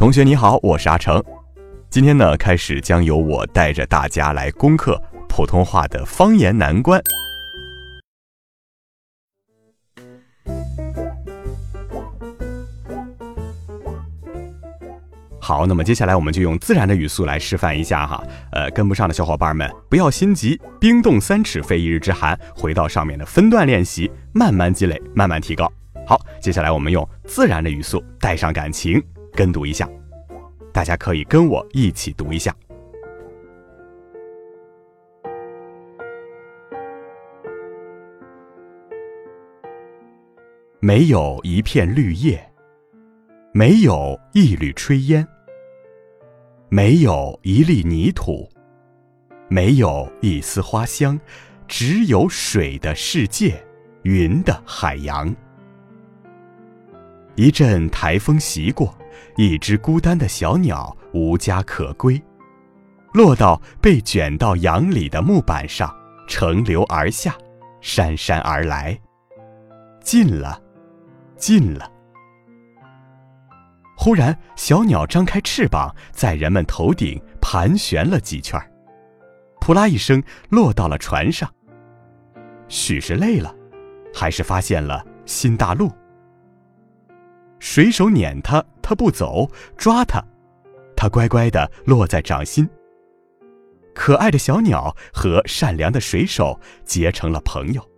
同学你好，我是阿成。今天呢，开始将由我带着大家来攻克普通话的方言难关。好，那么接下来我们就用自然的语速来示范一下哈。呃，跟不上的小伙伴们不要心急，冰冻三尺非一日之寒，回到上面的分段练习，慢慢积累，慢慢提高。好，接下来我们用自然的语速，带上感情。跟读一下，大家可以跟我一起读一下。没有一片绿叶，没有一缕炊烟，没有一粒泥土，没有一丝花香，只有水的世界，云的海洋。一阵台风袭过。一只孤单的小鸟无家可归，落到被卷到洋里的木板上，乘流而下，姗姗而来，近了，近了。忽然，小鸟张开翅膀，在人们头顶盘旋了几圈，扑啦一声落到了船上。许是累了，还是发现了新大陆。水手撵它，他不走；抓他，他乖乖的落在掌心。可爱的小鸟和善良的水手结成了朋友。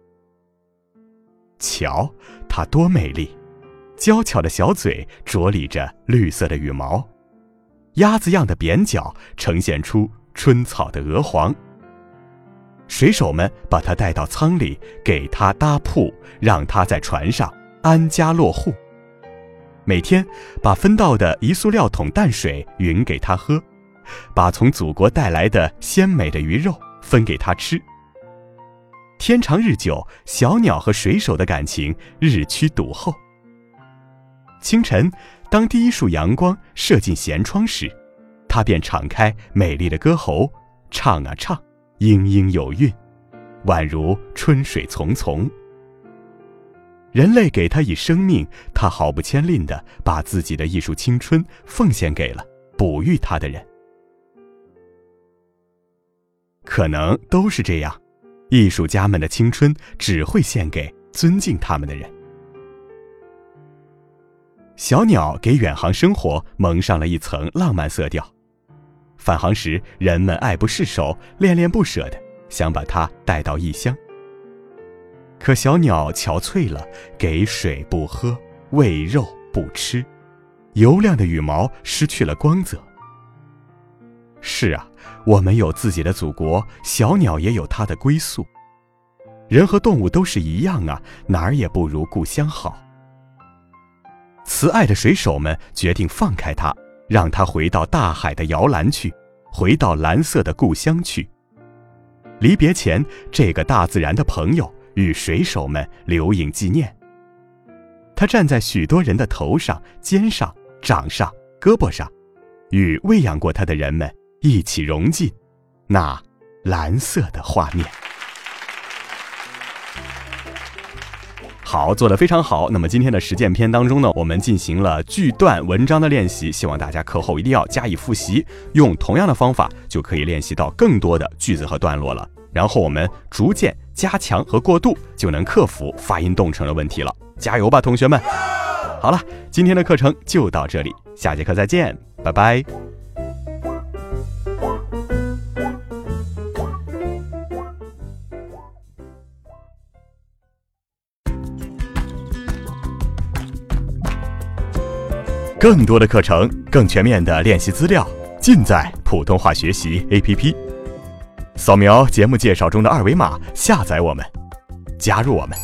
瞧，它多美丽！娇巧的小嘴着理着绿色的羽毛，鸭子样的扁脚呈现出春草的鹅黄。水手们把它带到舱里，给它搭铺，让它在船上安家落户。每天把分到的一塑料桶淡水匀给他喝，把从祖国带来的鲜美的鱼肉分给他吃。天长日久，小鸟和水手的感情日趋笃厚。清晨，当第一束阳光射进舷窗时，它便敞开美丽的歌喉，唱啊唱，莺莺有韵，宛如春水淙淙。人类给他以生命，他毫不牵吝的把自己的艺术青春奉献给了哺育他的人。可能都是这样，艺术家们的青春只会献给尊敬他们的人。小鸟给远航生活蒙上了一层浪漫色调，返航时人们爱不释手、恋恋不舍的想把它带到异乡。可小鸟憔悴了，给水不喝，喂肉不吃，油亮的羽毛失去了光泽。是啊，我们有自己的祖国，小鸟也有它的归宿。人和动物都是一样啊，哪儿也不如故乡好。慈爱的水手们决定放开它，让它回到大海的摇篮去，回到蓝色的故乡去。离别前，这个大自然的朋友。与水手们留影纪念。他站在许多人的头上、肩上、掌上、胳膊上，与喂养过他的人们一起融进那蓝色的画面。好，做的非常好。那么今天的实践篇当中呢，我们进行了句段文章的练习，希望大家课后一定要加以复习，用同样的方法就可以练习到更多的句子和段落了。然后我们逐渐加强和过渡，就能克服发音动成的问题了。加油吧，同学们！好了，今天的课程就到这里，下节课再见，拜拜。更多的课程，更全面的练习资料，尽在普通话学习 APP。扫描节目介绍中的二维码，下载我们，加入我们。